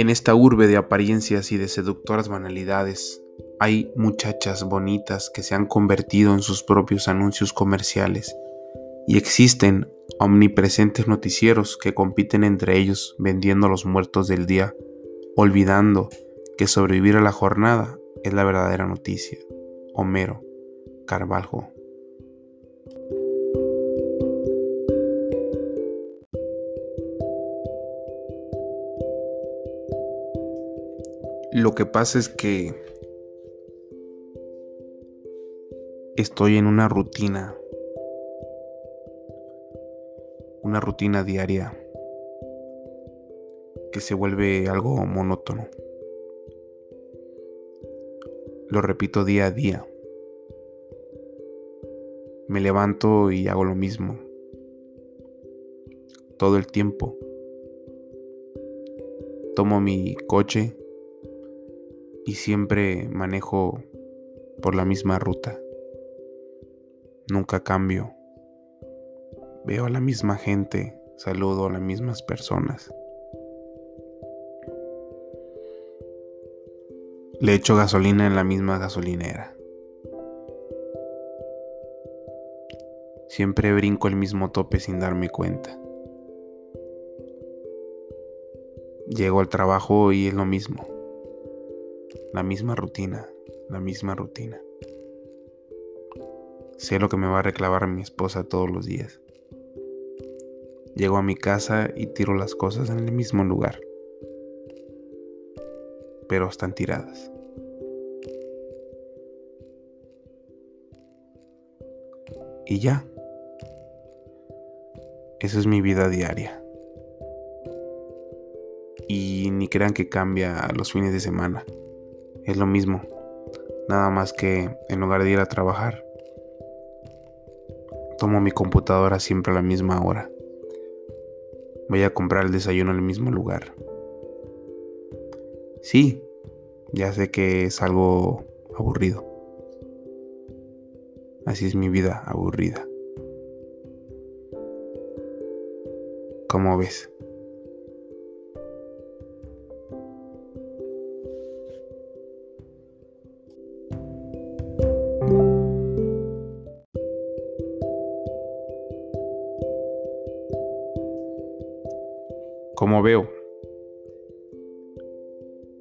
En esta urbe de apariencias y de seductoras banalidades, hay muchachas bonitas que se han convertido en sus propios anuncios comerciales y existen omnipresentes noticieros que compiten entre ellos vendiendo los muertos del día, olvidando que sobrevivir a la jornada es la verdadera noticia. Homero Carvalho Lo que pasa es que estoy en una rutina, una rutina diaria que se vuelve algo monótono. Lo repito día a día. Me levanto y hago lo mismo. Todo el tiempo. Tomo mi coche y siempre manejo por la misma ruta. Nunca cambio. Veo a la misma gente, saludo a las mismas personas. Le echo gasolina en la misma gasolinera. Siempre brinco el mismo tope sin darme cuenta. Llego al trabajo y es lo mismo. La misma rutina, la misma rutina. Sé lo que me va a reclamar mi esposa todos los días. Llego a mi casa y tiro las cosas en el mismo lugar. Pero están tiradas. Y ya. Esa es mi vida diaria. Y ni crean que cambia los fines de semana. Es lo mismo. Nada más que en lugar de ir a trabajar, tomo mi computadora siempre a la misma hora. Voy a comprar el desayuno en el mismo lugar. Sí, ya sé que es algo aburrido. Así es mi vida aburrida. ¿Cómo ves? Como veo.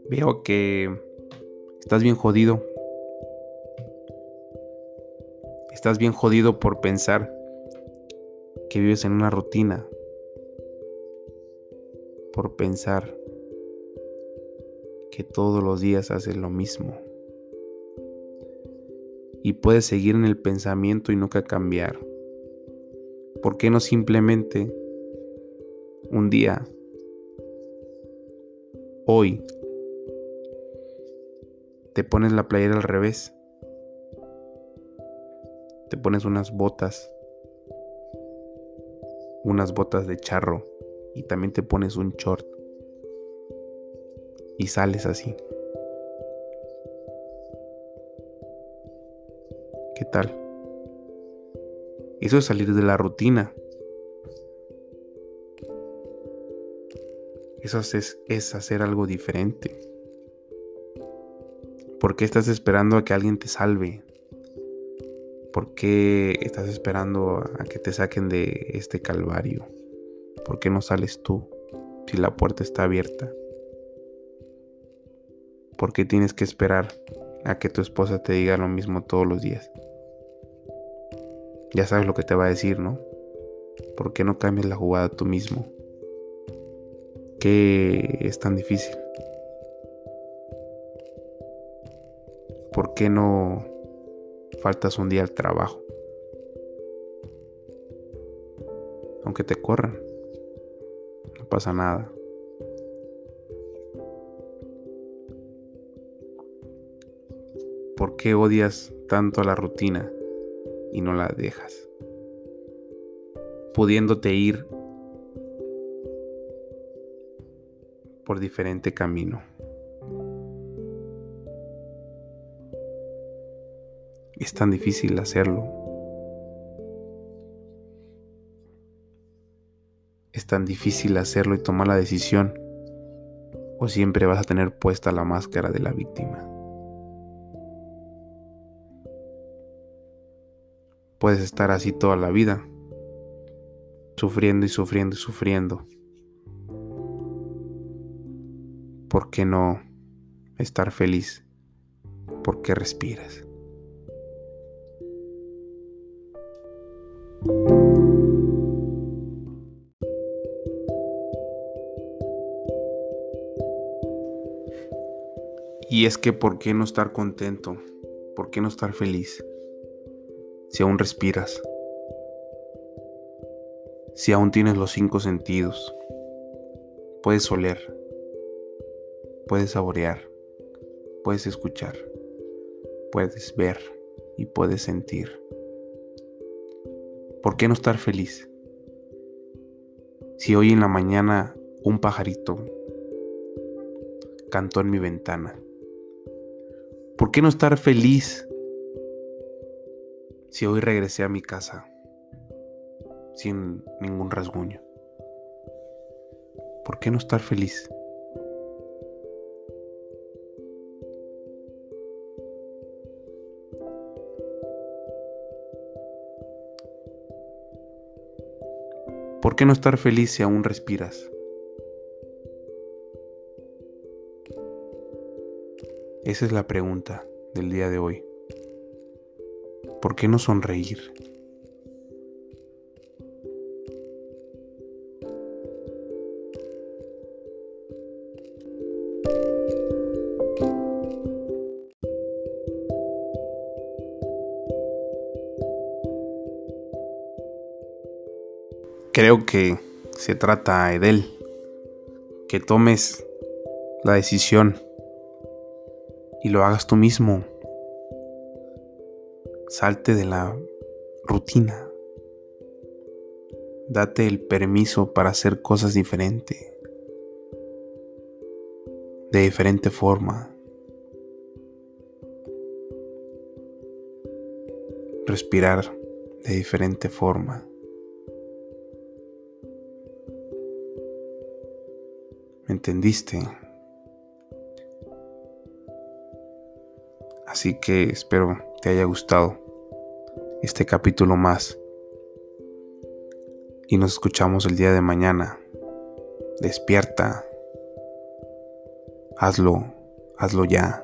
Veo que estás bien jodido. Estás bien jodido por pensar que vives en una rutina. Por pensar que todos los días haces lo mismo. Y puedes seguir en el pensamiento y nunca cambiar. ¿Por qué no simplemente un día hoy te pones la playera al revés, te pones unas botas, unas botas de charro y también te pones un short y sales así. ¿Qué tal? Eso es salir de la rutina. Eso es, hacer algo diferente. ¿Por qué estás esperando a que alguien te salve? ¿Por qué estás esperando a que te saquen de este calvario? ¿Por qué no sales tú si la puerta está abierta? ¿Por qué tienes que esperar a que tu esposa te diga lo mismo todos los días? Ya sabes lo que te va a decir, ¿no? ¿Por qué no cambias la jugada tú mismo? Qué es tan difícil? ¿Por qué no faltas un día al trabajo? Aunque te corran, no pasa nada. ¿Por qué odias tanto la rutina y no la dejas? Pudiéndote ir por diferente camino. Es tan difícil hacerlo. Es tan difícil hacerlo y tomar la decisión ¿O siempre vas a tener puesta la máscara de la víctima? Puedes estar así toda la vida, sufriendo y sufriendo y sufriendo. ¿Por qué no estar feliz? Porque respiras. Y es que ¿por qué no estar contento? ¿Por qué no estar feliz? Si aún respiras. Si aún tienes los cinco sentidos. Puedes oler. Puedes saborear. Puedes escuchar. Puedes ver y puedes sentir. ¿Por qué no estar feliz? Si hoy en la mañana un pajarito cantó en mi ventana ¿Por qué no estar feliz si hoy regresé a mi casa sin ningún rasguño? ¿Por qué no estar feliz? ¿Por qué no estar feliz si aún respiras? Esa es la pregunta del día de hoy. ¿Por qué no sonreír? Creo que se trata, Edel, que tomes la decisión y lo hagas tú mismo. Salte de la rutina. Date el permiso para hacer cosas diferentes. De diferente forma. Respirar de diferente forma. ¿Me entendiste? Así que espero te haya gustado este capítulo más. Y nos escuchamos el día de mañana. Despierta. Hazlo, hazlo ya.